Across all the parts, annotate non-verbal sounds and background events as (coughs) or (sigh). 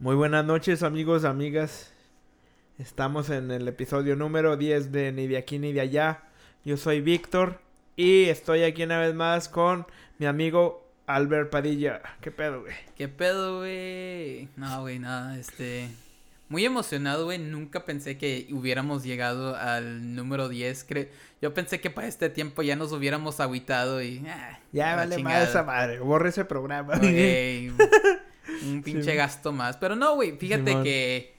Muy buenas noches amigos, amigas. Estamos en el episodio número 10 de Ni de aquí ni de allá. Yo soy Víctor y estoy aquí una vez más con mi amigo Albert Padilla. ¿Qué pedo, güey? ¿Qué pedo, güey? No, güey, nada, este... Muy emocionado, güey. Nunca pensé que hubiéramos llegado al número 10. Cre Yo pensé que para este tiempo ya nos hubiéramos aguitado y... Ah, ya vale más esa madre. Borre ese programa. Okay. (laughs) (laughs) un pinche gasto más. Pero no, güey. Fíjate que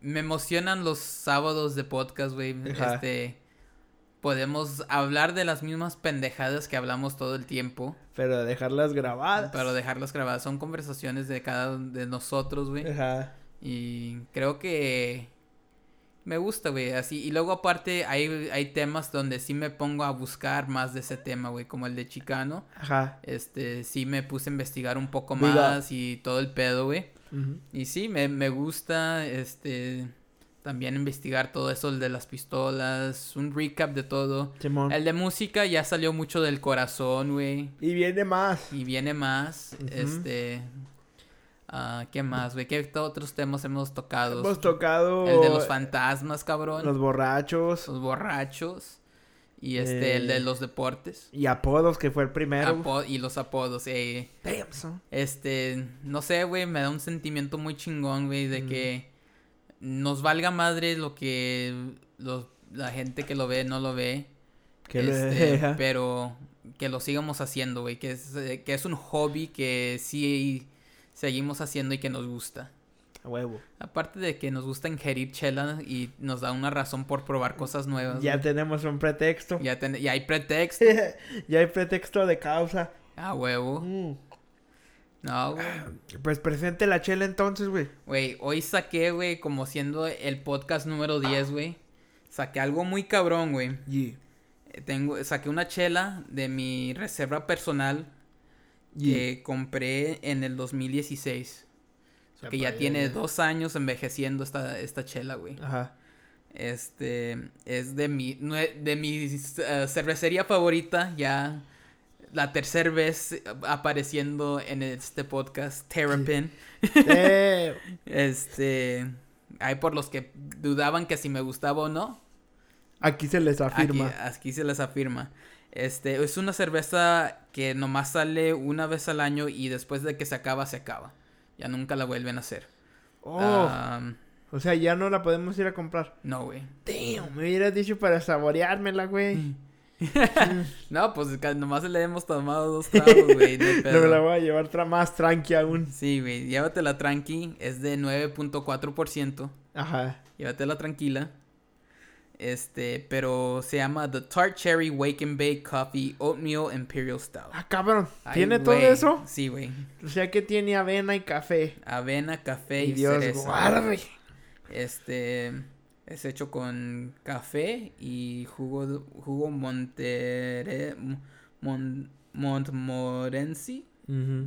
me emocionan los sábados de podcast, güey. Este podemos hablar de las mismas pendejadas que hablamos todo el tiempo. Pero dejarlas grabadas. Pero dejarlas grabadas. Son conversaciones de cada de nosotros, güey. Ajá. Y creo que me gusta, güey, así. Y luego aparte hay, hay temas donde sí me pongo a buscar más de ese tema, güey, como el de Chicano. Ajá. Este, sí me puse a investigar un poco más y todo el pedo, güey. Y sí, me, me gusta, este, también investigar todo eso, el de las pistolas, un recap de todo. El de música ya salió mucho del corazón, güey. Y viene más. Y viene más, este... Uh, ¿Qué más, güey? ¿Qué otros temas hemos tocado? Hemos tocado... El de los fantasmas, cabrón. Los borrachos. Los borrachos. Y este, el de eh, los deportes. Y apodos, que fue el primero. y los apodos, eh. Damn, Este, no sé, güey, me da un sentimiento muy chingón, güey, de que nos valga madre lo que los, la gente que lo ve no lo ve. Que este, pero que lo sigamos haciendo, güey, que es, que es un hobby que sí seguimos haciendo y que nos gusta. A huevo. Aparte de que nos gusta ingerir chela y nos da una razón por probar cosas nuevas. Ya tenemos un pretexto. Ya, ya hay pretexto. (laughs) ya hay pretexto de causa. A huevo. Mm. No, güey. Pues presente la chela entonces, güey. Güey, hoy saqué, güey, como siendo el podcast número 10, güey. Saqué algo muy cabrón, güey. Yeah. Tengo, saqué una chela de mi reserva personal que compré en el 2016. que ya tiene dos años envejeciendo esta, esta chela, güey. Ajá. Este, es de mi, de mi eh, cervecería favorita, ya la tercera vez apareciendo en este podcast, Terrapin. (laughs) este, hay por los que dudaban que si me gustaba o no. Aquí se les afirma. aquí se les afirma. Este, es una cerveza que nomás sale una vez al año y después de que se acaba, se acaba. Ya nunca la vuelven a hacer. Oh. o sea, ya no la podemos ir a comprar. No, güey. Damn, me hubieras dicho para saboreármela, güey. (laughs) no, pues nomás le hemos tomado dos tragos, güey. No, (laughs) me la voy a llevar más tranqui aún. Sí, güey. Llévatela tranqui. Es de 9.4%. Ajá. Llévatela tranquila. Este, pero se llama The Tart Cherry Wake and Bake Coffee Oatmeal Imperial Stout. Ah, cabrón. ¿Tiene todo eso? Sí, güey. O sea que tiene avena y café. Avena, café y, y Dios cereza. guarde. Este es hecho con café y jugo jugo Montere Montmorency.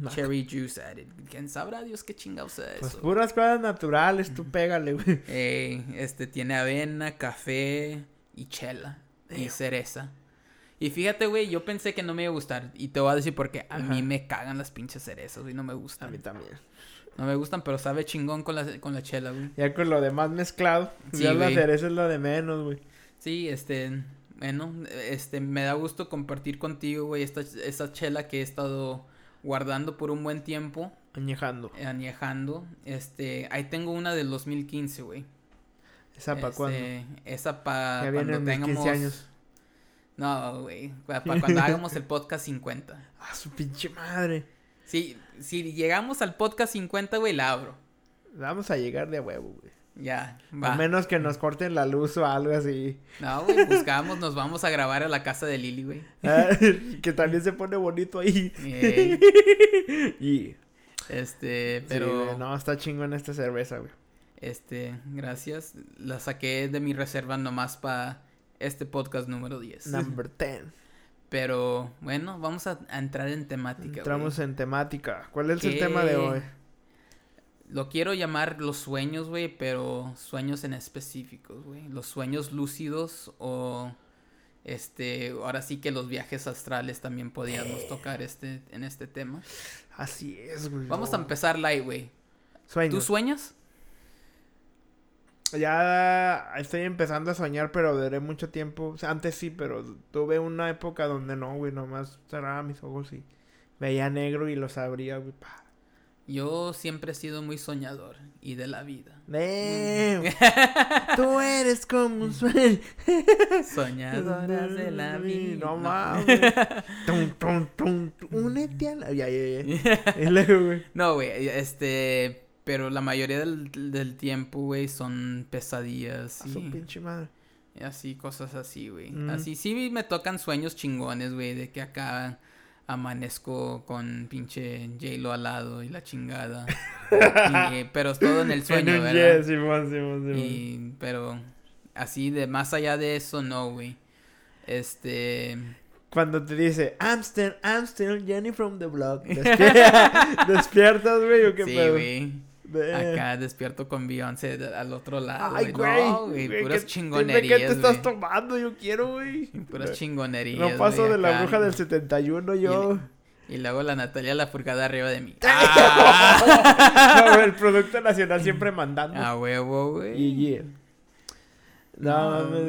Cherry juice added. ¿Quién sabrá Dios qué chingados es pues puras cosas naturales, tú pégale, güey. Este tiene avena, café y chela. Y cereza. Y fíjate, güey, yo pensé que no me iba a gustar. Y te voy a decir porque a mí me cagan las pinches cerezas, y no me gustan. A mí también. No me gustan, pero sabe chingón con la, con la chela, güey. Ya con lo demás mezclado. ya la cereza es lo de menos, güey. Sí, este, bueno, este, me da gusto compartir contigo, güey, esta, esta chela que he estado guardando por un buen tiempo. Añejando. Eh, añejando. Este, ahí tengo una del 2015, güey. ¿Esa para cuándo? Este, esa para cuando tengamos... 15 años. No, güey. Para (laughs) cuando hagamos el podcast 50. Ah, su pinche madre. Sí, si llegamos al podcast 50, güey, la abro. Vamos a llegar de huevo, güey. Ya, va. A menos que nos corten la luz o algo así. No, güey, buscamos, nos vamos a grabar a la casa de Lili, güey. Ah, (laughs) que también se pone bonito ahí. y... Este, pero... no, está chingón esta cerveza, güey. Este, gracias. La saqué de mi reserva nomás para este podcast número 10. Number 10. Pero, bueno, vamos a, entrar en temática. Entramos en temática. ¿Cuál es el tema de hoy? Lo quiero llamar los sueños, güey, pero sueños en específicos, güey. Los sueños lúcidos o este, ahora sí que los viajes astrales también podíamos tocar este en este tema. Así es, güey. Vamos a empezar light, güey. Sueños. ¿Tú sueñas? Ya estoy empezando a soñar, pero duré mucho tiempo. antes sí, pero tuve una época donde no, güey. Nomás cerraba mis ojos y veía negro y los abría, güey. Yo siempre he sido muy soñador y de la vida. (laughs) Tú eres como un sueño. (laughs) Soñadoras de la vida. No mames. (laughs) Únete a la. Ya, ya, ya. No, güey. Este. Pero la mayoría del, del tiempo, güey, son pesadillas. A su pinche madre. Y así, cosas así, güey. Mm. Así, sí me tocan sueños chingones, güey, de que acá amanezco con pinche J-Lo al lado y la chingada. (laughs) y, pero es todo en el sueño, ¿verdad? Sí, sí, y, pero así de más allá de eso, no, güey. Este. Cuando te dice, I'm still, I'm still Jenny from the block. (laughs) Despiertas, güey, o qué sí, güey. Acá despierto con Beyoncé al otro lado. Ay, güey. No, güey. Puras chingonerías. ¿Qué te estás tomando? Yo quiero, güey. Puras chingonerías. No paso de la bruja del 71, yo. Y, luego la Natalia la furcada arriba de mí. (laughs) ¡Ah! no, el Producto Nacional siempre mandando. A huevo, güey. Y yeah. No, no,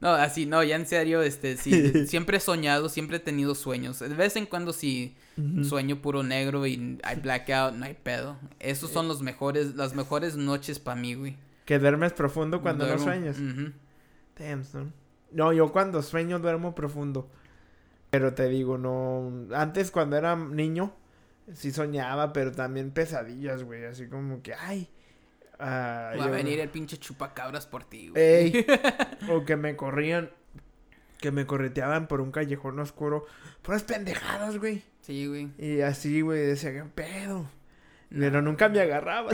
no, así, no, ya en serio, este, sí, (laughs) siempre he soñado, siempre he tenido sueños. De vez en cuando sí sueño puro negro y hay blackout, no hay pedo. Esos son los mejores, las mejores noches para mí, güey. Que duermes profundo cuando no sueñas. Damn, No, yo cuando sueño duermo profundo. Pero te digo, no. Antes cuando era niño, sí soñaba, pero también pesadillas, güey. Así como que, ay. Va a venir el pinche chupacabras por ti, güey. (laughs) o que me corrían. Que me correteaban por un callejón oscuro. Puras pendejadas, güey. Sí, güey. Y así, güey, decía, ¿qué pedo? Pero nunca me agarraba.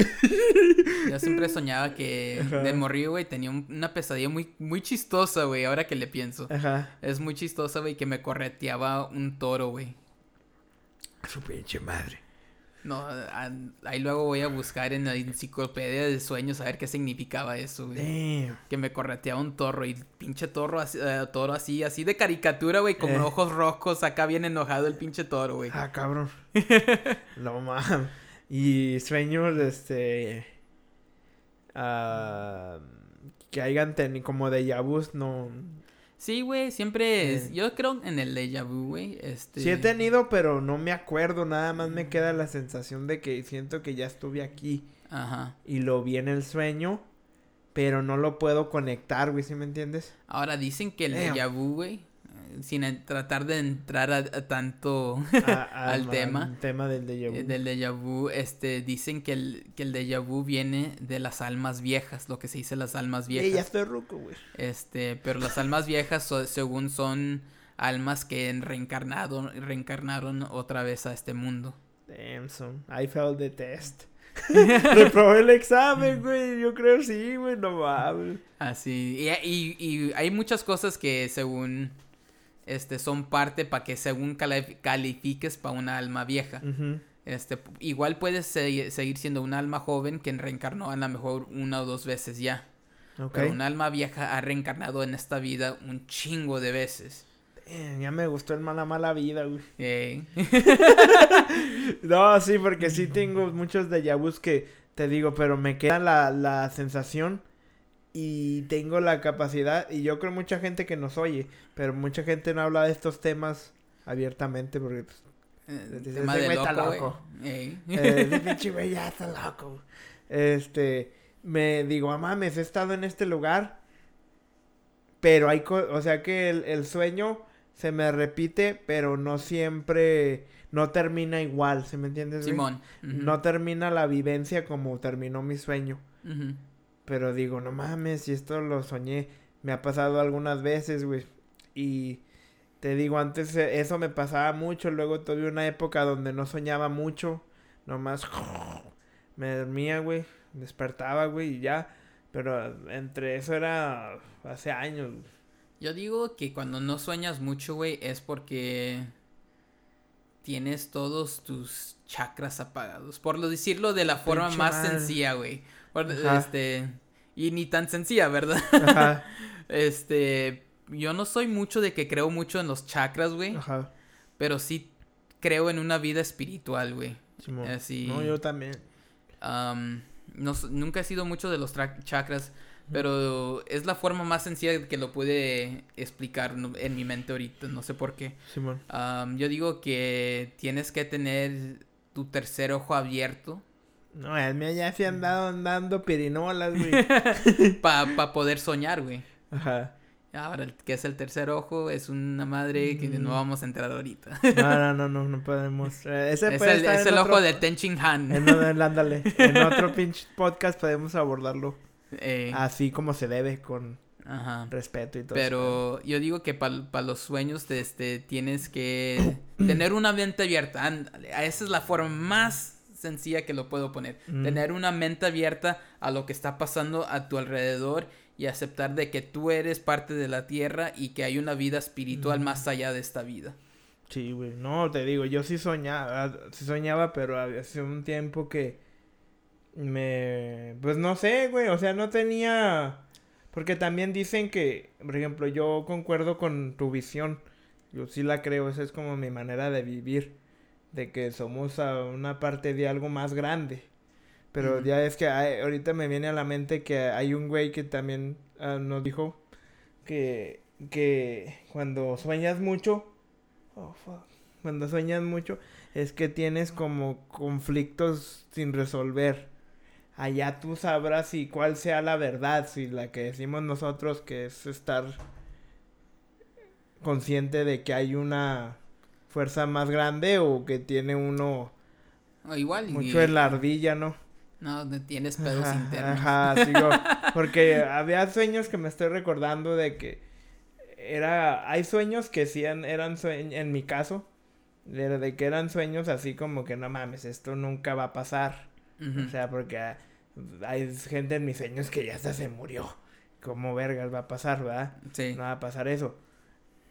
Yo siempre soñaba que de morrillo, güey, tenía una pesadilla muy, muy chistosa, güey, ahora que le pienso. Ajá. Es muy chistosa, güey, que me correteaba un toro, güey. Su pinche madre. No, ahí luego voy a buscar en la enciclopedia de sueños a ver qué significaba eso, güey. Que me correteaba un toro y pinche toro así, eh, toro así, así de caricatura, güey, con eh. ojos rojos, acá bien enojado el pinche toro, güey. Ah, cabrón. (laughs) no mames. Y sueños, este. Uh, que hayan tenido como de vus, no. Sí, güey, siempre es. Yo creo en el déjà vu, güey. Este... Sí he tenido, pero no me acuerdo. Nada más me queda la sensación de que siento que ya estuve aquí. Ajá. Y lo vi en el sueño, pero no lo puedo conectar, güey, ¿sí me entiendes? Ahora dicen que el déjà vu, güey, sin tratar de entrar a, tanto (laughs) al tema. tema del déjà vu. Eh, del déjà vu, este, dicen que el, que el déjà vu viene de las almas viejas, lo que se dice las almas viejas. ya estoy ruco, güey. Este, pero las almas viejas, según son almas que reencarnado, reencarnaron otra vez a este mundo. Damn, son. I failed the test. (laughs) (laughs) Reprobé el examen, güey. Yo creo sí, güey. No mames. Así. Y, y, y hay muchas cosas que según este, son parte para que según califiques para una alma vieja. Este, igual puedes seguir siendo un alma joven que reencarnó a lo mejor una o dos veces ya. Pero un alma vieja ha reencarnado en esta vida un chingo de veces. ya me gustó el mala mala vida, güey. (laughs) no, sí, porque sí (laughs) tengo muchos de vus que te digo, pero me queda la, la sensación y tengo la capacidad, y yo creo mucha gente que nos oye, pero mucha gente no habla de estos temas abiertamente porque pues, eh, tema de loco, está loco. Eh, pinche güey ya está loco. Este, me digo, mames, he estado en este lugar, pero hay, o sea que el, el, sueño se me repite, pero no siempre, no termina igual, ¿se me entiendes? Simón. No termina la vivencia como terminó mi sueño. Pero digo, no mames, si esto lo soñé, me ha pasado algunas veces, güey. Y te digo, antes e, eso me pasaba mucho, luego tuve una época donde no soñaba mucho, nomás (laughs) me dormía, güey, despertaba, güey, y ya. Pero entre eso era hace años. Yo digo que cuando no sueñas mucho, güey, es porque tienes todos tus chakras apagados. Por decirlo de la forma más sencilla, güey. Este, y ni tan sencilla, ¿verdad? Ajá. (laughs) este, yo no soy mucho de que creo mucho en los chakras, güey. Ajá. Pero sí creo en una vida espiritual, güey. Así. No, yo también. no, nunca he sido mucho de los chakras, pero es la forma más sencilla que lo pude explicar en mi mente ahorita, no sé por qué. yo digo que tienes que tener tu tercer ojo abierto. No, el mío ya se han dado andando pirinolas, güey. (laughs) (laughs) Para poder soñar, güey. Ajá. Ahora, ¿qué es el tercer ojo? Es una madre que no mm. vamos a entrar ahorita. no, no, no, (laughs) no, no podemos. Ese es el, es el ojo de Tenchin Han. En, en, ándale. en otro pinche podcast podemos abordarlo. Eh. Así como se debe, con respeto y todo Pero yo digo que para los sueños este, tienes que tener una mente abierta. Esa es la forma más sencilla que lo puedo poner. Mm. Tener una mente abierta a lo que está pasando a tu alrededor y aceptar de que tú eres parte de la tierra y que hay una vida espiritual más allá de esta vida. Sí, güey. No, te digo, yo sí soñaba, sí soñaba, pero hace un tiempo que me... Pues no sé, güey, o sea, no tenía... Porque también dicen que, por ejemplo, yo concuerdo con tu visión. Yo sí la creo, esa es como mi manera de vivir. De que somos a una parte de algo más grande. Pero ya es que ahorita me viene a la mente que hay un güey que también ah, nos dijo que, que cuando sueñas mucho, oh, cuando sueñas mucho es que tienes como conflictos sin resolver. Allá tú sabrás si cuál sea la verdad, si la que decimos nosotros que es estar consciente de que hay una fuerza más grande o que tiene uno igual mucho en la ardilla, ¿no? No, tienes pedos internos. Ajá, sigo. (laughs) Porque había sueños que me estoy recordando de que era. Hay sueños que sí eran sueños, en mi caso, de, que eran sueños así como que no mames, esto nunca va a pasar. O sea, porque hay gente en mis sueños que ya hasta se murió. ¿Cómo vergas va a pasar, verdad? Sí. No va a pasar eso.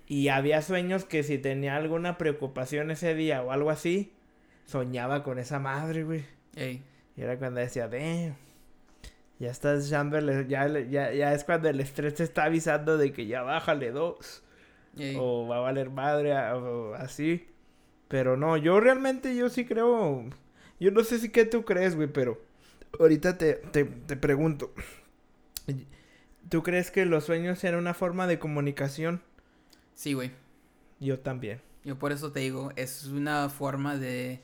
Y había sueños que si tenía alguna preocupación ese día o algo así, soñaba con esa madre, güey. Ey. Y era cuando decía, de ya estás el, ya, ya, ya es cuando el estrés te está avisando de que ya bájale dos. O va a valer madre o así. Pero no, yo realmente yo sí creo. Yo no sé si qué tú crees, güey, pero ahorita te, te, te pregunto. ¿Tú crees que los sueños eran una forma de comunicación? Sí, güey. Yo también. Yo por eso te digo, es una forma de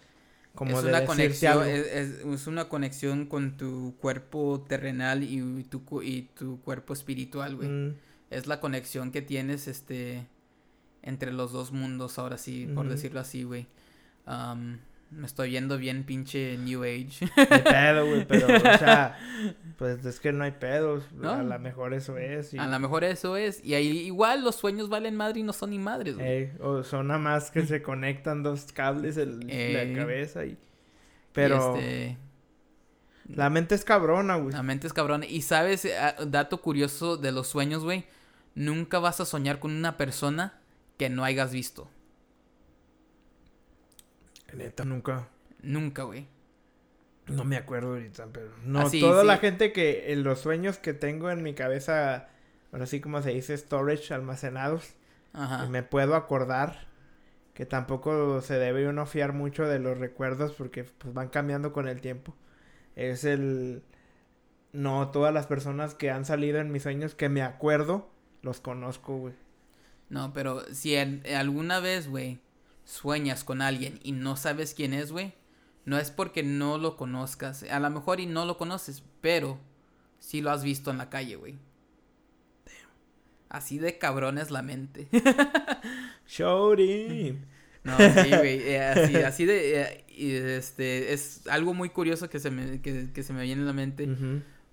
es una conexión, es, una conexión con tu cuerpo terrenal y tu, y tu cuerpo espiritual, güey. Mm. Es la conexión que tienes, este, entre los dos mundos, ahora sí, por decirlo así, güey. me estoy yendo bien pinche New Age. Hay pedo, güey, pero, o sea, (laughs) pues es que no hay pedos. A lo mejor eso es. A lo mejor eso es. Y ahí igual los sueños valen madre y no son ni madres, güey. o son nada más que (laughs) se conectan dos cables en la cabeza y... Pero... este... La mente es cabrona, güey. La mente es cabrona. Y sabes, ah, dato curioso de los sueños, güey. Nunca vas a soñar con una persona que no hayas visto. Neta, nunca. Nunca, güey. No me acuerdo ahorita, pero no, toda la gente que en los sueños que tengo en mi cabeza, bueno, así como se dice, storage, almacenados, Ajá. me puedo acordar que tampoco se debe uno fiar mucho de los recuerdos porque pues van cambiando con el tiempo. Es el no todas las personas que han salido en mis sueños que me acuerdo los conozco, güey. No, pero si alguna vez, güey, sueñas con alguien y no sabes quién es, güey, no es porque no lo conozcas. A lo mejor y no lo conoces, pero sí lo has visto en la calle, güey. Así de cabrón es la mente. (laughs) Showdy. No, sí, güey. Eh, así, de. Eh, este. Es algo muy curioso que se me, que, se me viene a la mente.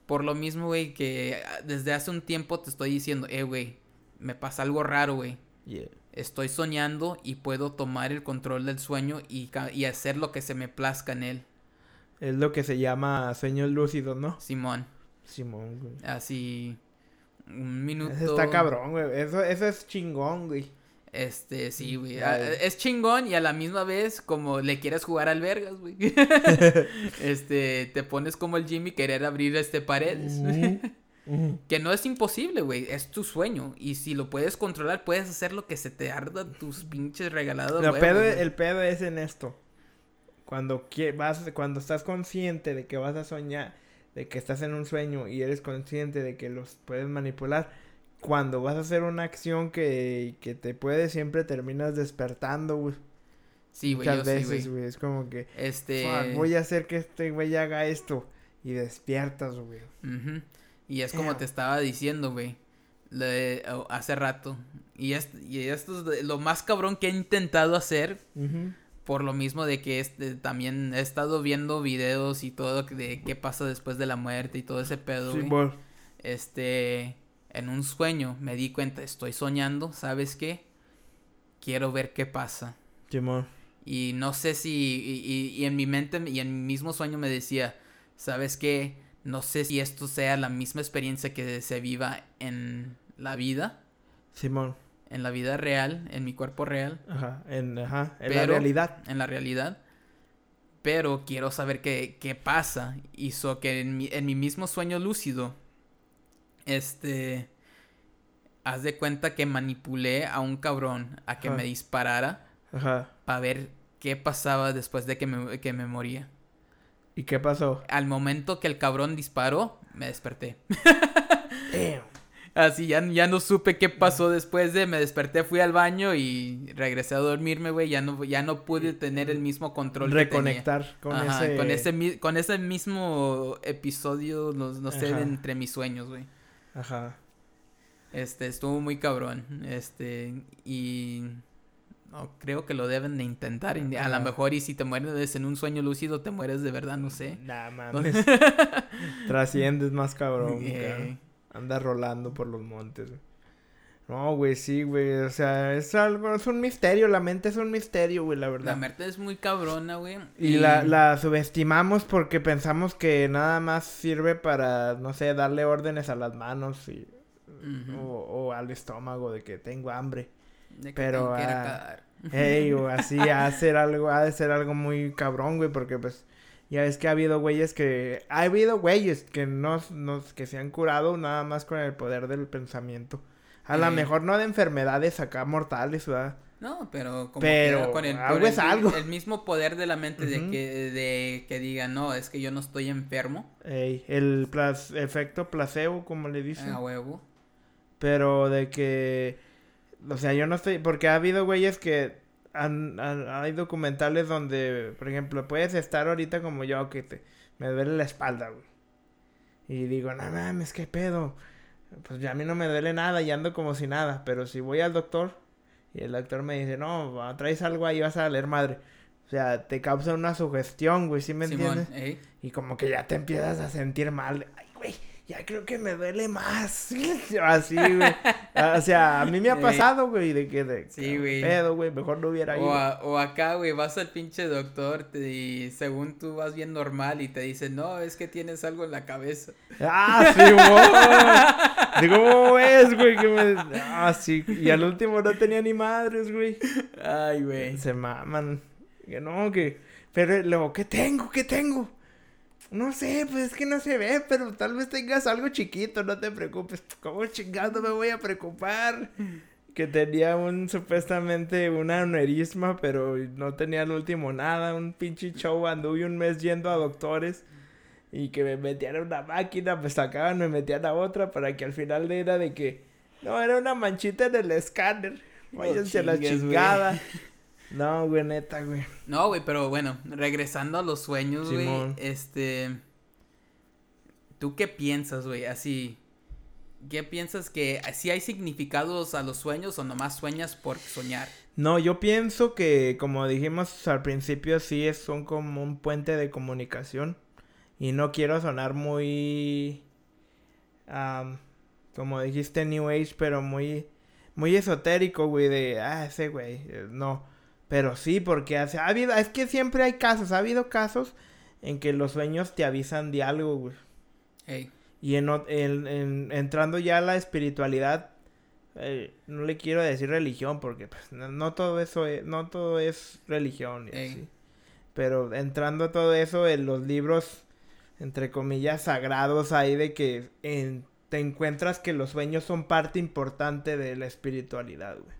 Por lo mismo, güey, que desde hace un tiempo te estoy diciendo, eh, güey, me pasa algo raro, güey. Estoy soñando y puedo tomar el control del sueño y, y hacer lo que se me plazca en él. Es lo que se llama sueños lúcidos, ¿no? Simón. Simón, güey. Así. Un minuto. Eso está cabrón, güey. Eso, eso es chingón, güey. Este, sí, güey. Es chingón y a la misma vez como le quieres jugar al vergas, güey. (laughs) este, te pones como el Jimmy querer abrir este paredes. Que no es imposible, güey. Es tu sueño. Y si lo puedes controlar, puedes hacer lo que se te arda tus pinches regalados. el pedo es en esto. cuando vas, cuando estás consciente de que vas a soñar, de que estás en un sueño y eres consciente de que los puedes manipular, cuando vas a hacer una acción que, que te puede, siempre terminas despertando, güey. Sí, güey. Muchas veces, güey. Es como que. Este. voy a hacer que este güey haga esto. Y despiertas, güey. Y es como te estaba diciendo, güey. hace rato. Y, y esto es lo más cabrón que he intentado hacer. Por lo mismo de que este, también he estado viendo videos y todo de qué pasa después de la muerte y todo ese pedo, sí, Este en un sueño me di cuenta, estoy soñando, ¿sabes qué? Quiero ver qué pasa. Y no sé si, y, en mi mente y en mi mismo sueño me decía, ¿sabes qué? No sé si esto sea la misma experiencia que se viva en la vida. Simón. En la vida real, en mi cuerpo real. Ajá, en, ajá, en la realidad. En la realidad. Pero quiero saber qué, qué pasa. Hizo que en mi, en mi mismo sueño lúcido este, haz de cuenta que manipulé a un cabrón a que me disparara Ajá. para ver qué pasaba después de que me, que me moría. ¿Y qué pasó? Al momento que el cabrón disparó, me desperté. Así ya, ya no supe qué pasó después de me desperté, fui al baño y regresé a dormirme, güey, ya no ya no pude tener el mismo control Reconectar con ese con ese con ese mismo episodio no, no sé entre mis sueños, güey. Ajá. Este, estuvo muy cabrón. Este, y no, creo que lo deben de intentar. A lo mejor, y si te mueres en un sueño lúcido, te mueres de verdad, no sé. Nah, (laughs) mames. Trasciendes más cabrón. Andas rolando por los montes. No, güey, sí, güey. O sea, es algo, es un misterio. La mente es un misterio, güey, la verdad. La mente es muy cabrona, güey. Y, La, la, subestimamos porque pensamos que nada más sirve para, no sé, darle órdenes a las manos y, o, al estómago de que tengo hambre. De que Pero, ah, hey, o (laughs) así, a hacer algo, ha de ser algo muy cabrón, güey, porque pues. Ya es que ha habido güeyes que... Ha habido güeyes que no, no, que se han curado nada más con el poder del pensamiento. A lo mejor no de enfermedades acá mortales, ¿verdad? No, pero como pero con el, algo es algo. el mismo poder de la mente de que de que diga, no, es que yo no estoy enfermo. Ey, el efecto placebo, como le dicen. A huevo. Pero de que, o sea, yo no estoy, porque ha habido güeyes que han, hay documentales donde, por ejemplo, puedes estar ahorita como yo, que te, me duele la espalda, güey. Y digo, no mames, qué pedo pues ya a mí no me duele nada y ando como si nada. Pero si voy al doctor y el doctor me dice, no, traes algo ahí, vas a leer madre. O sea, te causa una sugestión, güey, ¿sí me entiendes? Y como que ya te empiezas a sentir mal. Ya creo que me duele más. (laughs) Así, güey. O sea, a mí me ha pasado, güey, de que de sí, güey. pedo, güey, mejor no hubiera ido. O, acá, güey, vas al pinche doctor y según tú vas bien normal y te dicen, no, es que tienes algo en la cabeza. Ah, sí, güey. Digo, ¿cómo ves, güey? Que me... Ah, sí. Y al último no tenía ni madres, güey. Ay, güey. Se maman. Que no, que... Pero luego, ¿qué tengo? ¿Qué tengo? No sé, pues es que no se ve, pero tal vez tengas algo chiquito, no te preocupes. ¿Cómo chingado me voy a preocupar? Que tenía un supuestamente un aneurisma, pero no tenía el último nada, un pinche show, anduve un mes yendo a doctores y que me metían a una máquina, pues sacaban, me metían a otra para que al final era de que no, era una manchita en el escáner. Váyanse a la chingada. No, güey, neta, güey. No, güey, pero bueno, regresando a los sueños, güey. Este. ¿Tú qué piensas, güey? Así. ¿Qué piensas que si hay significados a los sueños o nomás sueñas por soñar? No, yo pienso que, como dijimos al principio, sí es, son como un puente de comunicación. Y no quiero sonar muy. como dijiste, New Age, pero muy. Muy esotérico, güey, de. Ah, ese güey. Eh, no. Pero sí, porque ha habido, es que siempre hay casos, ha habido casos en que los sueños te avisan de algo, güey. Y en, entrando ya a la espiritualidad, eh, no le quiero decir religión porque pues, no, todo eso es, no todo es religión. Pero entrando a todo eso, en los libros, entre comillas, sagrados, hay de que te encuentras que los sueños son parte importante de la espiritualidad, güey.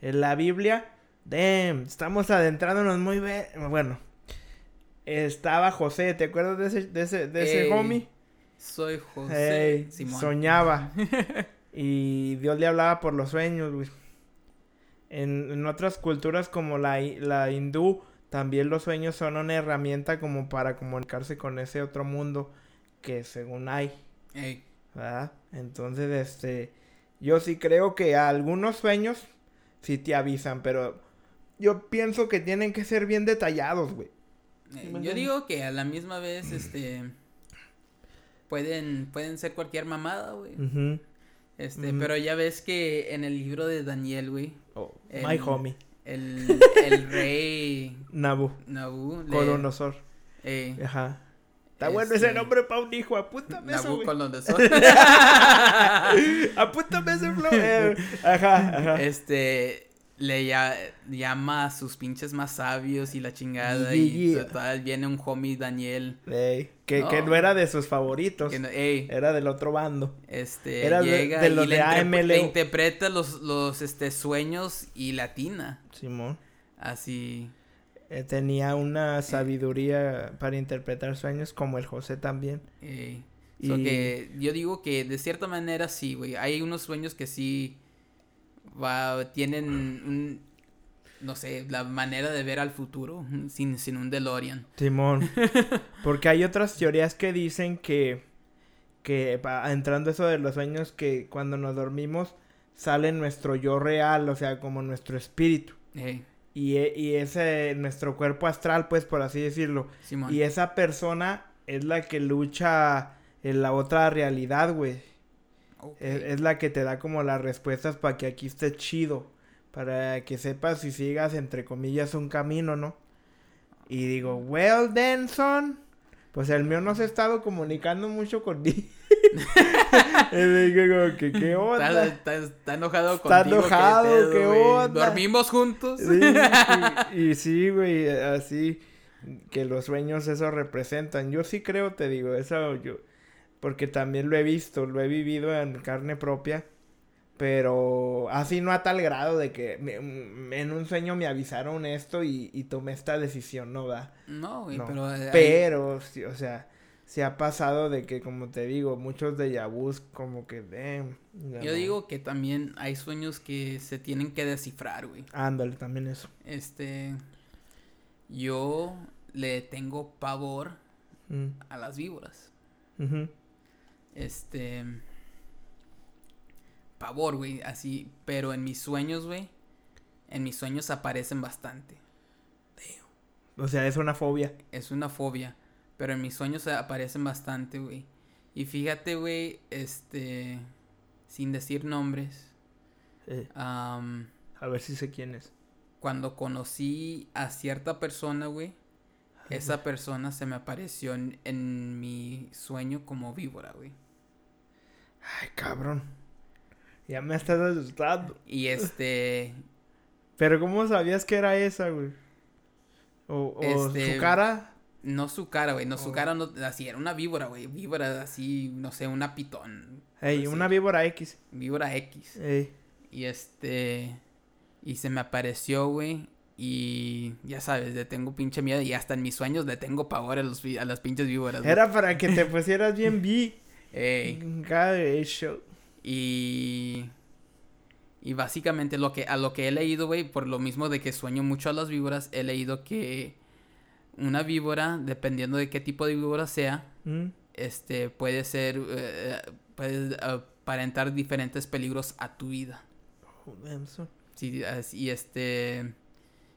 En la Biblia Damn, estamos adentrándonos muy bien. Bueno, estaba José, ¿te acuerdas de ese, de ese, de ese homie? Soy José. Soñaba. (laughs) y Dios le hablaba por los sueños, güey. En, en, otras culturas como la, la hindú, también los sueños son una herramienta como para comunicarse con ese otro mundo que según hay. ¿Verdad? Entonces, este, yo sí creo que algunos sueños sí te avisan, pero yo pienso que tienen que ser bien detallados, güey. Eh, yo digo que a la misma vez, este, pueden, pueden ser cualquier mamada, güey. Este, pero ya ves que en el libro de Daniel, güey. Oh, my homie. El, (laughs) el rey. Nabu. Nabu. Colonosor. Eh, Ajá. Está bueno ese este, nombre para un hijo, apúntame eso, güey. (laughs) (laughs) apúntame ese flow. Ajá, ajá. Este, le llama a sus pinches más sabios y la chingada. y total, viene un homie Daniel. que, no. que no era de sus favoritos. era del otro bando. Este, era llega de, los y de le, interpreta los, los este, sueños y latina. Simón. Así. Eh, tenía una sabiduría para interpretar sueños como el José también. y... que yo digo que de cierta manera sí, güey. Hay unos sueños que sí va, tienen un, no sé, la manera de ver al futuro sin, sin un DeLorean. Simón. (laughs) Porque hay otras teorías que dicen que, que entrando eso de los sueños, que cuando nos dormimos sale nuestro yo real, o sea, como nuestro espíritu. Y, e, y ese, nuestro cuerpo astral, pues, por así decirlo. Y esa persona es la que lucha en la otra realidad, güey. Es, la que te da como las respuestas para que aquí esté chido. Para que sepas y sigas, entre comillas, un camino, ¿no? Y digo, well, then, son. Pues el mío no se ha estado comunicando mucho conmigo. (laughs) como que, ¿qué onda? Está, enojado contigo. Está enojado, ¿qué, onda? ¿Dormimos juntos? y sí, güey, así que los sueños eso representan. Yo sí creo, te digo, eso yo porque también lo he visto, lo he vivido en carne propia, pero así no a tal grado de que mm, en un sueño me avisaron esto y, tomé esta decisión, ¿no va? No, güey, pero... Eh, pero, sí, o sea, se ha pasado de que, como te digo, muchos de Yabus como que... de Yo digo que también hay sueños que se tienen que descifrar, güey. Ándale, también eso. Este... Yo le tengo pavor mm. a las víboras. Este. Pavor, güey, así. Pero en mis sueños, güey. En mis sueños aparecen bastante. O sea, es una fobia. Es una fobia. Pero en mis sueños aparecen bastante, güey. Y fíjate, güey, este. Sin decir nombres. Eh. a ver si sé quién es. Cuando conocí a cierta persona, güey. Esa persona se me apareció en, en mi sueño como víbora, güey. Ay, cabrón. Ya me estás asustando. Y este. Pero ¿cómo sabías que era esa, güey? O, este, su cara. No su cara, güey. No, su cara no. Así, era una víbora, güey. Víbora así, no sé, una pitón. Ey, una víbora X. Víbora X. Ey. Y este. Y se me apareció, güey. Y ya sabes, le tengo pinche miedo. Y hasta en mis sueños le tengo pavor a, los, a las pinches víboras. Era para que te (laughs) pusieras bien vi. Y. Y básicamente lo que, a lo que he leído, güey, por lo mismo de que sueño mucho a las víboras, he leído que una víbora, dependiendo de qué tipo de víbora sea, mm. este, puede ser, eh, puede aparentar diferentes peligros a tu vida. Oh, sí, y este,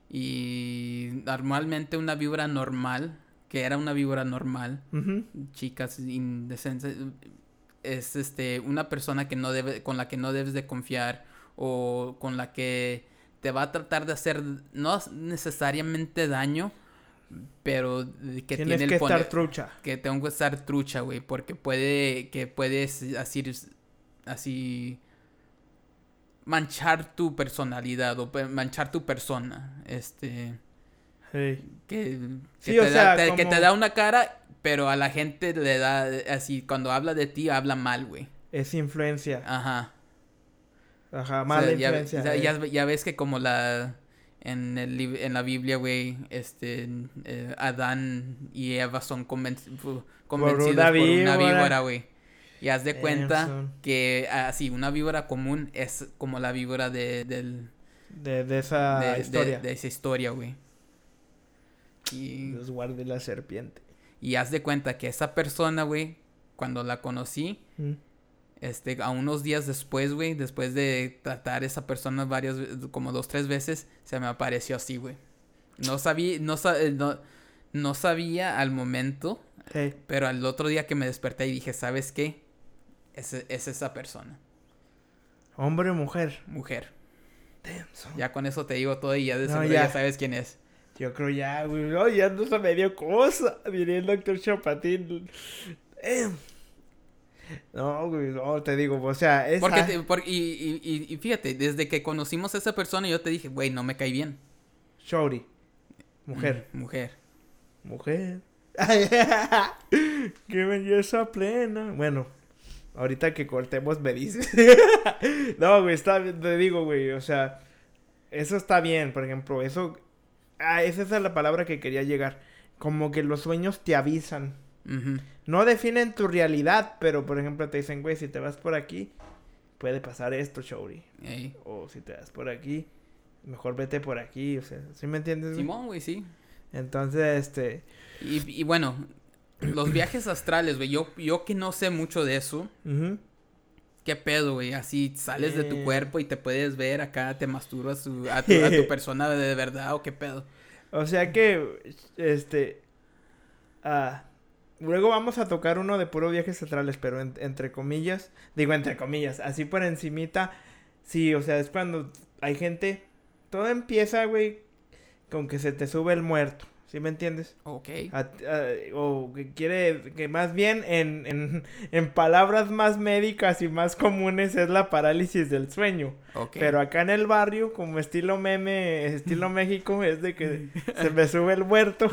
y normalmente una víbora normal que era una víbora normal, chicas indecentes, es este una persona que no debe, con la que no debes de confiar o con la que te va a tratar de hacer no necesariamente daño, pero que Tienes tiene que estar trucha. Que tengo que estar trucha, güey, porque puede que puedes así así manchar tu personalidad o manchar tu persona, este que, te da, que te da una cara, pero a la gente le da así, cuando habla de ti, habla mal, güey. Es influencia. Ajá. Ajá, mala influencia. Ya, ya, ves que como la... en, el, en la Biblia, güey, este, eh, Adán y Eva son convencidos por una víbora, güey. Y haz de cuenta que así, ah, una víbora común es como la víbora de, del... De, esa historia. De, esa historia, güey. Y... Dios guarde la serpiente. Y haz de cuenta que esa persona, güey, cuando la conocí, mm. este, a unos días después, güey, después de tratar a esa persona varias, como dos, tres veces, se me apareció así, güey. No sabía, no, eh, no, no sabía al momento, pero al otro día que me desperté y dije, ¿sabes qué? Es, es esa persona. ¿Hombre o mujer? Mujer. Ya con eso te digo todo y ya de ya. sabes quién es. Yo creo ya, güey. No, ya no se me dio cosa. Diría el doctor Chapatín. No, güey, no, te digo, o sea, es. Porque, y, y, y, fíjate, desde que conocimos a esa persona, yo te dije, güey, no me cae bien. Mujer. Mm, mujer. Mujer. (laughs) Qué belleza plena. Bueno, Ahorita que cortemos me dices. (laughs) no, güey, está bien, te digo, güey, o sea, eso está bien, por ejemplo, eso... Ah, esa es la palabra que quería llegar. Como que los sueños te avisan. No definen tu realidad, pero por ejemplo te dicen, güey, si te vas por aquí, puede pasar esto, Shoury. O si te vas por aquí, mejor vete por aquí, o sea, ¿sí me entiendes? Simón, güey, sí. Entonces, este... Y, y bueno, los viajes astrales, güey. Yo, yo que no sé mucho de eso. ¿Qué pedo, güey? Así sales de tu cuerpo y te puedes ver acá, te masturbas a, tu, a tu (laughs) persona de verdad o qué pedo. O sea que, este... Ah, luego vamos a tocar uno de puro viajes astrales, pero entre comillas, digo entre comillas, así por encimita, sí, o sea, es cuando hay gente, todo empieza, güey, con que se te sube el muerto. ¿Sí me entiendes? Ok. o que quiere, que más bien en, en, en, palabras más médicas y más comunes es la parálisis del sueño. Ok. Pero acá en el barrio, como estilo meme, estilo (laughs) México, es de que (laughs) se me sube el muerto.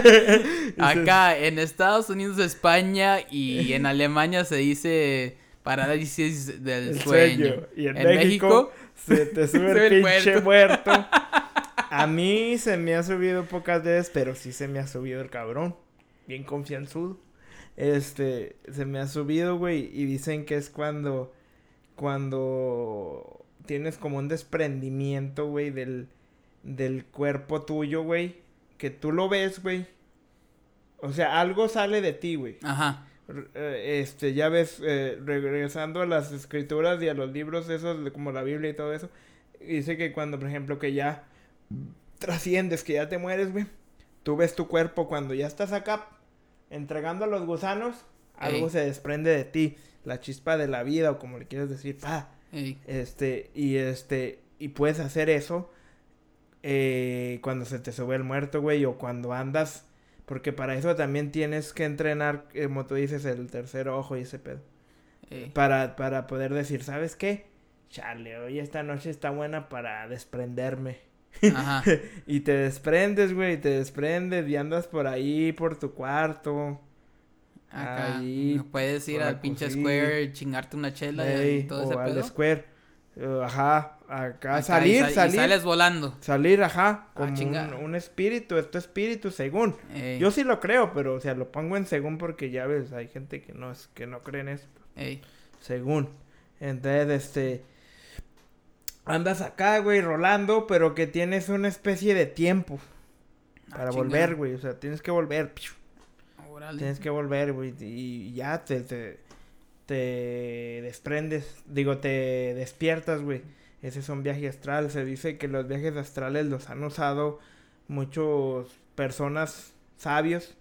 (laughs) acá en Estados Unidos, España y en Alemania se dice parálisis del sueño. Y en, México, se te sube el, pinche muerto. A mí se me ha subido pocas veces, pero sí se me ha subido el cabrón. Bien confianzudo. Este, se me ha subido, güey. Y dicen que es cuando. Cuando tienes como un desprendimiento, güey, del, del cuerpo tuyo, güey. Que tú lo ves, güey. O sea, algo sale de ti, güey. Ajá. Eh, este, ya ves, eh, regresando a las escrituras y a los libros esos, como la Biblia y todo eso. Dice que cuando, por ejemplo, que ya trasciendes, que ya te mueres, güey. Tú ves tu cuerpo cuando ya estás acá entregando a los gusanos, algo se desprende de ti, la chispa de la vida o como le quieras decir, pa. Este, y este, y puedes hacer eso eh, cuando se te sube el muerto, güey, o cuando andas, porque para eso también tienes que entrenar, como tú dices, el tercer ojo y ese pedo. Para, para poder decir, ¿sabes qué? Chale, hoy esta noche está buena para desprenderme. Ajá. (laughs) y te desprendes, güey, te desprendes y andas por ahí, por tu cuarto. Acá. Ahí, puedes ir al pinche Square, chingarte una chela y todo ese al Square. Uh, ajá, acá, salir, salir. sales volando. Salir, ajá, ah, como un, espíritu, esto espíritu según. Yo sí lo creo, pero o sea, lo pongo en según porque ya ves, hay gente que no es que no cree en eso. Según. Entonces, este andas acá, güey, rolando, pero que tienes una especie de tiempo ah, para volver, güey. O sea, tienes que volver. Tienes que volver, güey. Y ya te, te, te desprendes, digo, te despiertas, güey. Ese es un viaje astral. Se dice que los viajes astrales los han usado muchas personas sabios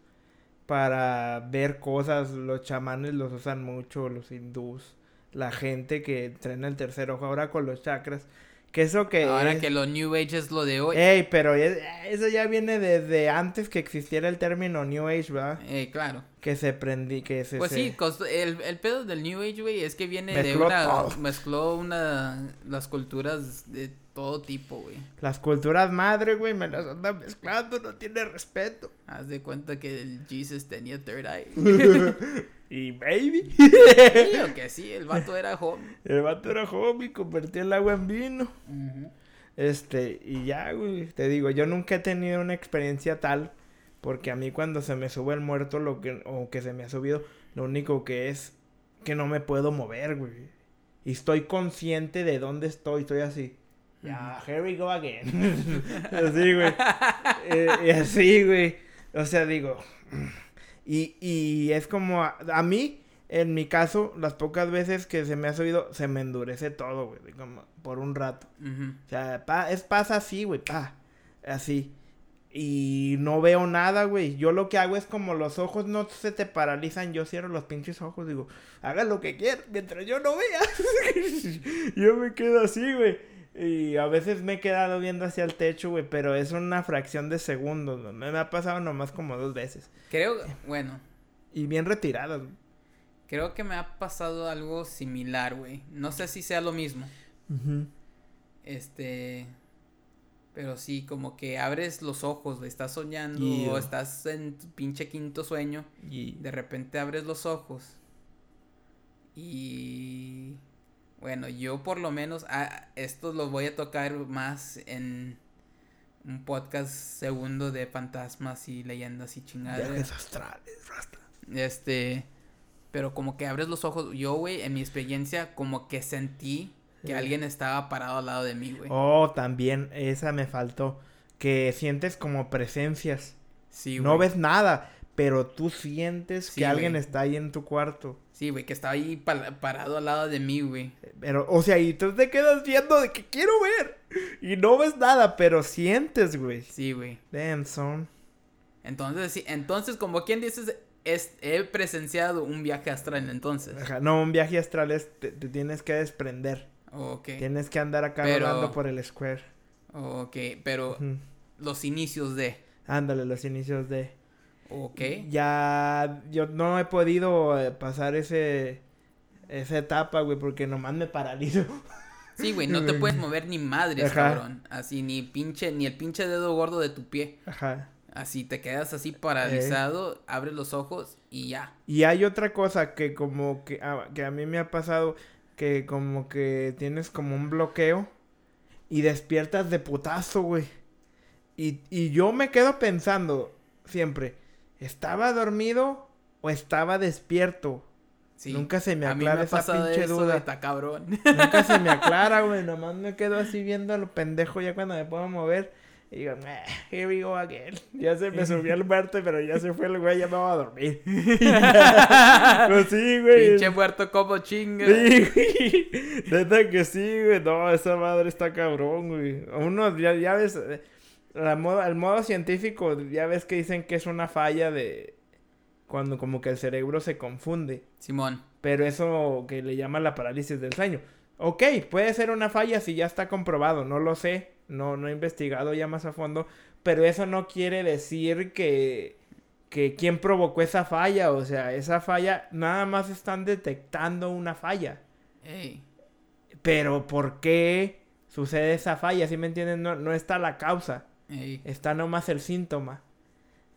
para ver cosas. Los chamanes los usan mucho, los hindús la gente que entrena el tercer ojo ahora con los chakras. Que eso que... Ahora que lo New Age es lo de hoy. Ey, pero eso ya viene desde antes que existiera el término New Age, ¿verdad? Eh, claro. Que se prendí, que se... Pues sí, el, el pedo del New Age, güey, es que viene de una... Mezcló una... Las culturas de todo tipo, güey. Las culturas madre, güey, me las anda mezclando, no tiene respeto. Haz de cuenta que el Jesus tenía third eye. (laughs) y baby. que sí, el vato era homie. El vato era homie, convertía el agua en vino. Este, y ya, güey, te digo, yo nunca he tenido una experiencia tal, porque a mí cuando se me sube el muerto, lo que, o que se me ha subido, lo único que es que no me puedo mover, güey. Y estoy consciente de dónde estoy, estoy así. Ya, here we go again. (laughs) así, güey. Eh, y así, güey. O sea, digo. Y, y es como, a, a mí, en mi caso, las pocas veces que se me ha subido, se me endurece todo, güey, como por un rato. O sea, pa, es pasa así, güey, pa, así. Y no veo nada, güey. Yo lo que hago es como los ojos no se te paralizan, yo cierro los pinches ojos, digo, haga lo que quieras, mientras yo no vea. (laughs) yo me quedo así, güey. Y a veces me he quedado viendo hacia el techo, güey, pero es una fracción de segundos. Me, me ha pasado nomás como dos veces. Creo, bueno. Y bien retirado, güey. Creo que me ha pasado algo similar, güey. No sé si sea lo mismo. Este. Pero sí, como que abres los ojos. Estás soñando o estás en tu pinche quinto sueño. Y de repente abres los ojos. Y. Bueno, yo por lo menos. Ah, esto lo voy a tocar más en un podcast segundo de fantasmas y leyendas y chingadas. Viajes astrales, rasta. Este. Pero como que abres los ojos. Yo, güey, en mi experiencia, como que sentí que alguien estaba parado al lado de mí, güey. Oh, también, esa me faltó. Que sientes como presencias. Sí, güey. No ves nada, pero tú sientes que alguien está ahí en tu cuarto. Sí, güey, que está ahí parado al lado de mí, güey. Pero, o sea, y tú te quedas viendo de que quiero ver. Y no ves nada, pero sientes, güey. Sí, güey. Damn, son. Entonces, sí, entonces, como quien dices, he presenciado un viaje astral entonces. no, un viaje astral es, te, tienes que desprender. Ok. Tienes que andar acá pero... por el square. Ok, pero los inicios de. Ándale, los inicios de. Ok. Ya, yo no he podido eh, pasar ese, esa etapa, güey, porque nomás me paralizo. Sí, güey, (laughs) no te puedes mover ni madres, cabrón. Así, ni pinche, ni el pinche dedo gordo de tu pie. Ajá. Así te quedas así paralizado, abres los ojos y ya. Y hay otra cosa que como que, ah, que a mí me ha pasado, que como que tienes como un bloqueo y despiertas de putazo, güey. Y, y yo me quedo pensando siempre, ¿estaba dormido o estaba despierto? Sí. Nunca se me aclara esa pinche duda. Está cabrón. Nunca se me (laughs) aclara, güey. Nomás me quedo así viendo a lo pendejo ya cuando me puedo mover. Y digo, here we go again. Ya se me subió el muerto, pero ya se fue el güey, ya me voy a dormir. (laughs) pues sí, güey. Pinche muerto como chinga. Sí. Neta que sí, güey. No, esa madre está cabrón, güey. Uno, ya, ya ves, eh, la modo, el modo científico, ya ves que dicen que es una falla de cuando como que el cerebro se confunde. Simón. Pero eso que le llaman la parálisis del sueño. Ok, puede ser una falla si ya está comprobado, no lo sé no, no he investigado ya más a fondo, pero eso no quiere decir que, que quién provocó esa falla, o sea, esa falla, nada más están detectando una falla. Pero ¿por qué sucede esa falla? ¿Sí me entienden? No, no está la causa, está nomás el síntoma.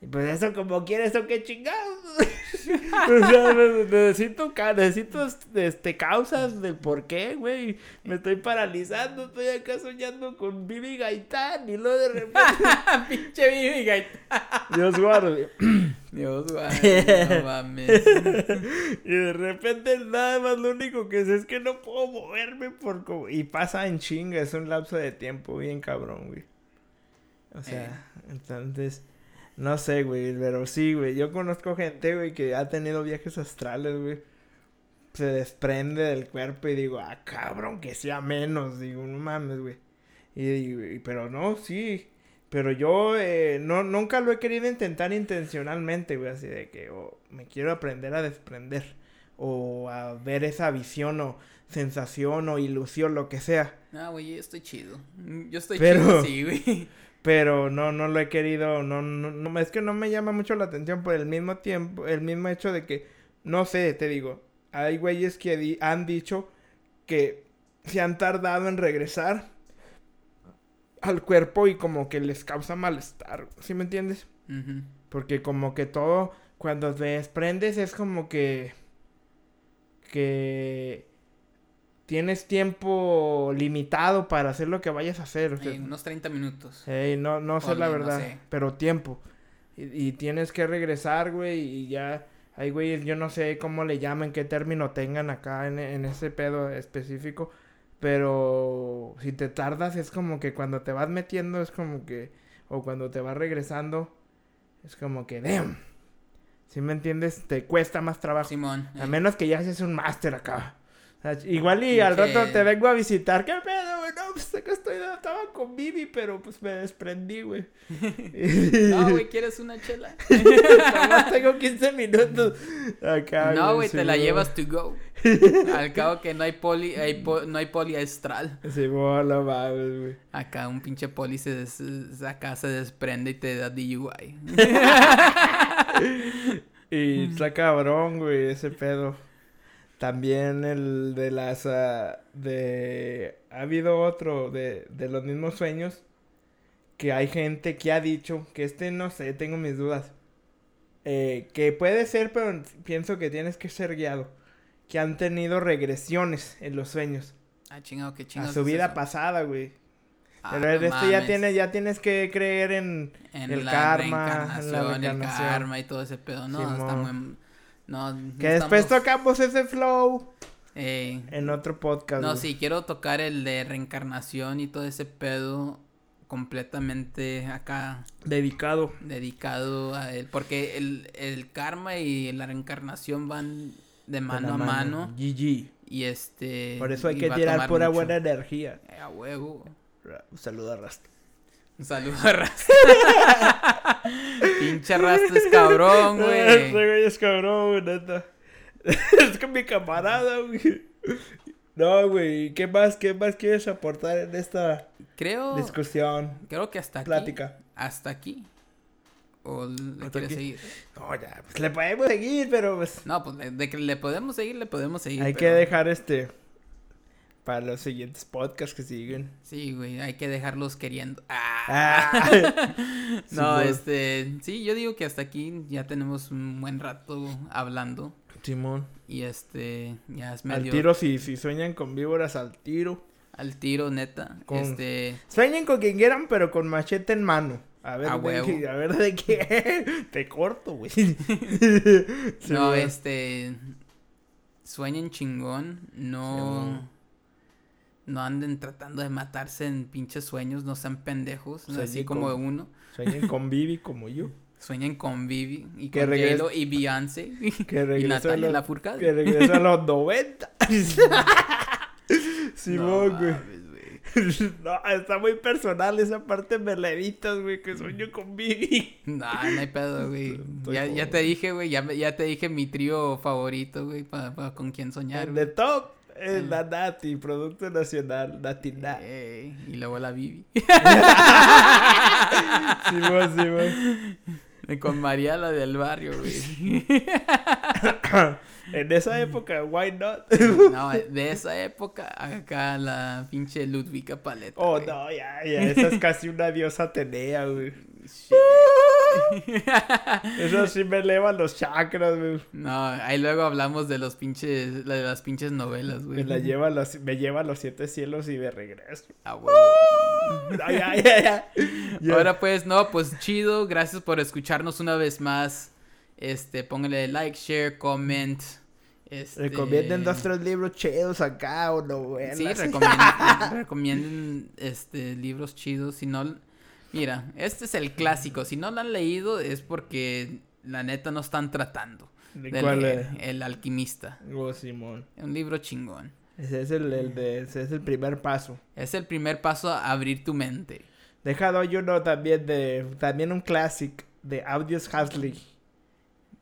Y pues eso como quiere, eso que chingados. (laughs) o sea, necesito, necesito este, causas del por qué, güey. Me estoy paralizando, estoy acá soñando con Bibi Gaitán y luego de repente. (laughs) Pinche Bibi Gaitán. Dios guarde. (clears throat) Dios guarde, no (laughs) mames. y de repente nada más lo único que sé es que no puedo moverme por como... Y pasa en chinga, es un lapso de tiempo bien cabrón, güey. O sea, eh. entonces no sé, güey, pero sí, güey. Yo conozco gente, güey, que ha tenido viajes astrales, güey. Se desprende del cuerpo y digo, ah, cabrón, que sea menos. Digo, no mames, güey. Y, pero no, sí. Pero yo eh, no, nunca lo he querido intentar intencionalmente, güey. Así de que oh, me quiero aprender a desprender. O a ver esa visión o sensación o ilusión, lo que sea. Ah, güey, yo estoy chido. Yo estoy chido, sí, güey. Pero no, no lo he querido, no, no, no, es que no me llama mucho la atención por el mismo tiempo, el mismo hecho de que, no sé, te digo, hay güeyes que han dicho que se han tardado en regresar al cuerpo y como que les causa malestar, ¿sí me entiendes? Porque como que todo, cuando te desprendes es como que, que tienes tiempo limitado para hacer lo que vayas a hacer. unos 30 minutos. no, no sé la verdad, pero tiempo. Y, tienes que regresar, güey, y ya... Hay güey, yo no sé cómo le llaman, qué término tengan acá en, en ese pedo específico. Pero si te tardas es como que cuando te vas metiendo es como que... O cuando te vas regresando es como que... Damn. Si me entiendes? Te cuesta más trabajo. Simón. A menos que ya haces un máster acá. Igual y al rato te vengo a visitar. ¿Qué pedo, güey? No, pues que estoy, estaba con Vivi, pero pues me desprendí, güey. (laughs) no, güey, ¿quieres una chela? (laughs) Nomás tengo 15 minutos acá. No, güey, te la llevas to go. (laughs) Al cabo que no hay poli, hay no hay poliestral. Sí, bola, mames, güey. Acá un pinche poli se, des, acá se desprende y te da DUI. y está cabrón, güey, ese pedo. También el de las... Ah, de... Ha habido otro de, de los mismos sueños. Que hay gente que ha dicho que este no sé, tengo mis dudas. Eh, que puede ser, pero pienso que tienes que ser guiado. Que han tenido regresiones en los sueños. Ah, chingado, qué chingado. A su vida pasada, güey. Ah, pero este ya tienes, ya tienes que creer en, el karma, en la reencarnación. El karma y todo ese pedo. No, está muy, no, que después tocamos ese flow. en otro podcast. No, sí, quiero tocar el de reencarnación y todo ese pedo completamente acá. Dedicado. Dedicado a él. Porque el, karma y la reencarnación van de mano a mano. GG. Y este. Por eso hay que tirar pura buena energía. Eh, a huevo. Un saludo a Rasta. Un saludo a Rasta. (laughs) Pinche Rasta es cabrón, (laughs) güey. Ese güey es cabrón, güey, neta. (laughs) es que mi camarada, güey. No, güey, ¿qué más, qué más quieres aportar en esta creo, discusión? Creo que hasta Plática. aquí. Hasta aquí. ¿O le quieres seguir? No, ya, pues le podemos seguir, pero pues... No, pues de que le podemos seguir, le podemos seguir. Hay que dejar este para los siguientes podcasts que siguen. Sí, güey, hay que dejarlos queriendo. Ah. (laughs) no, este, sí, yo digo que hasta aquí ya tenemos un buen rato hablando. Simón. Y este, ya es medio... Al tiro, si, si sueñan con víboras, al tiro. Al tiro, neta. Este... Sueñen con quien quieran, pero con machete en mano. A ver, de qué, a ver de qué. (laughs) Te corto, güey. (laughs) no, este. Sueñen chingón. No no anden tratando de matarse en pinches sueños, no sean pendejos, así como uno. Sueñen con Vivi como yo. (laughs) Sueñen con Vivi y que con y Beyoncé (laughs) que y Natalia la Furcada. Que regresa a los 90. (laughs) Simón, güey. No, está muy personal esa parte me la güey, que sueño con Vivi. No, no hay pedo, güey. Ya, ya, te dije, güey, ya, ya te dije mi trío favorito, güey, para pa, con quién soñar. De top. Es la Nati, Producto Nacional, Nati y luego la Bibi. (laughs) (laughs) sí, vos, sí, vos. Con María la del barrio, güey. (coughs) en esa época, why not? no, de esa época, acá la pinche Ludwika Paleta. Oh, no, ya, ya, esa es casi una diosa Atenea, güey. (laughs) Eso sí me eleva los chakras, güey. No, ahí luego hablamos de los pinches, de las pinches novelas, güey. Me la lleva los, me lleva a los siete cielos y de regreso. Ah, (laughs) (laughs) Ahora pues, no, pues chido, gracias por escucharnos una vez más. Este, pónganle like, share, comment. Este... Recomienden dos, tres libros chidos acá o novelas. Sí, recomienden, recomienden este, libros chidos. Si no, Mira, este es el clásico. Si no lo han leído es porque la neta no están tratando. ¿De cuál es? El alquimista. Oh, Simón. Un libro chingón. Ese es el, de, ese es el primer paso. Es el primer paso a abrir tu mente. Dejado yo uno también de, también un clásico de Audios Hasley.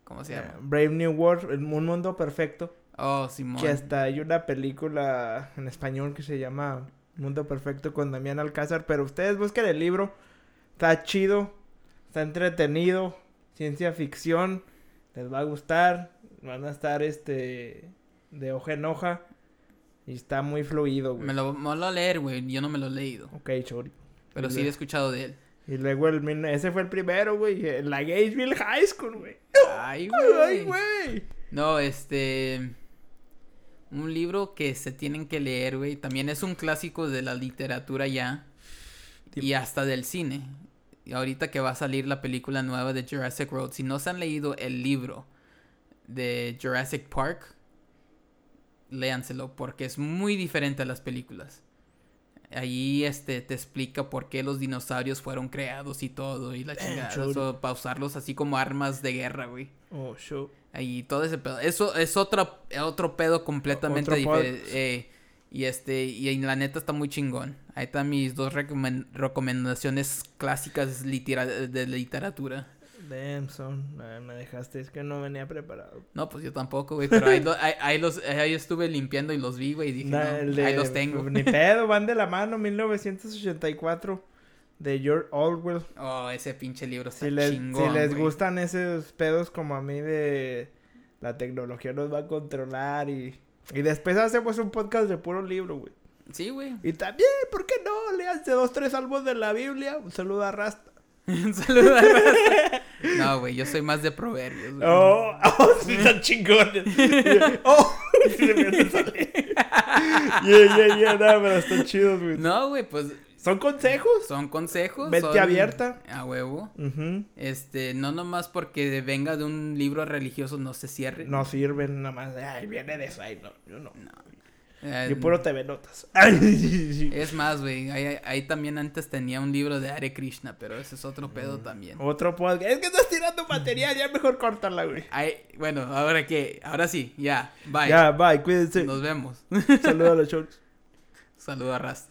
¿Cómo se llama? Eh, Brave New World, Un Mundo Perfecto. Oh, Simón. Que hasta hay una película en español que se llama Mundo Perfecto con Damián Alcázar. Pero ustedes busquen el libro Está chido, está entretenido, ciencia ficción, les va a gustar, van a estar este de hoja en hoja y está muy fluido, güey. Me lo voy a leer, güey, yo no me lo he leído. Ok, chori. Pero sí he escuchado de él. Y luego el, ese fue el primero, güey, en la Gageville High School, güey. Ay, güey. Ay, güey. No, este Un libro que se tienen que leer, güey. También es un clásico de la literatura ya. Y hasta del cine. Ahorita que va a salir la película nueva de Jurassic World, si no se han leído el libro de Jurassic Park, léanselo porque es muy diferente a las películas. Ahí este te explica por qué los dinosaurios fueron creados y todo y la chingada, para usarlos así como armas de guerra, güey. Oh, show. Ahí todo ese pedo. Eso es otro, otro pedo completamente diferente. Eh, y este, y la neta está muy chingón. Ahí están mis dos recomendaciones clásicas de literatura. Damn, son, me dejaste, es que no venía preparado. No, pues yo tampoco, güey, pero ahí, ahí, los, ahí estuve limpiando y los vi, güey, y dije, no, ahí los tengo. Ni (laughs) pedo, van de la mano, 1984, de George Orwell. Oh, ese pinche libro está si les, Si les gustan esos pedos como a mí de la tecnología nos va a controlar y... Y después hacemos un podcast de puro libro, güey. Sí, güey. Y también, ¿por qué no? Leanse dos, tres salmos de la Biblia. Un saludo a Rasta. (laughs) un saludo a Rasta. No, güey, yo soy más de proverbios. Güey. Oh, (laughs) oh, sí, están chingones. (laughs) oh, se me salir. Yeah, yeah, yeah, no, pero están chidos, güey. No, güey, pues. ¿Son consejos? Son consejos. Mente abierta. A huevo. Este, no nomás porque venga de un libro religioso no se cierre. No sirven nada más. Ay, viene de eso. Ay, no, yo no. No. Eh, Yo puro TV Notas. (laughs) es más, güey. Ahí, también antes tenía un libro de Hare Krishna, pero ese es otro pedo mm, también. Otro podcast. Es que estás tirando material, ya mejor cortarla, güey. bueno, ahora qué. Ahora sí, ya. Bye. Ya, bye, cuídense. Nos vemos. Saludos a los shorts. (laughs) Saludos a Rast.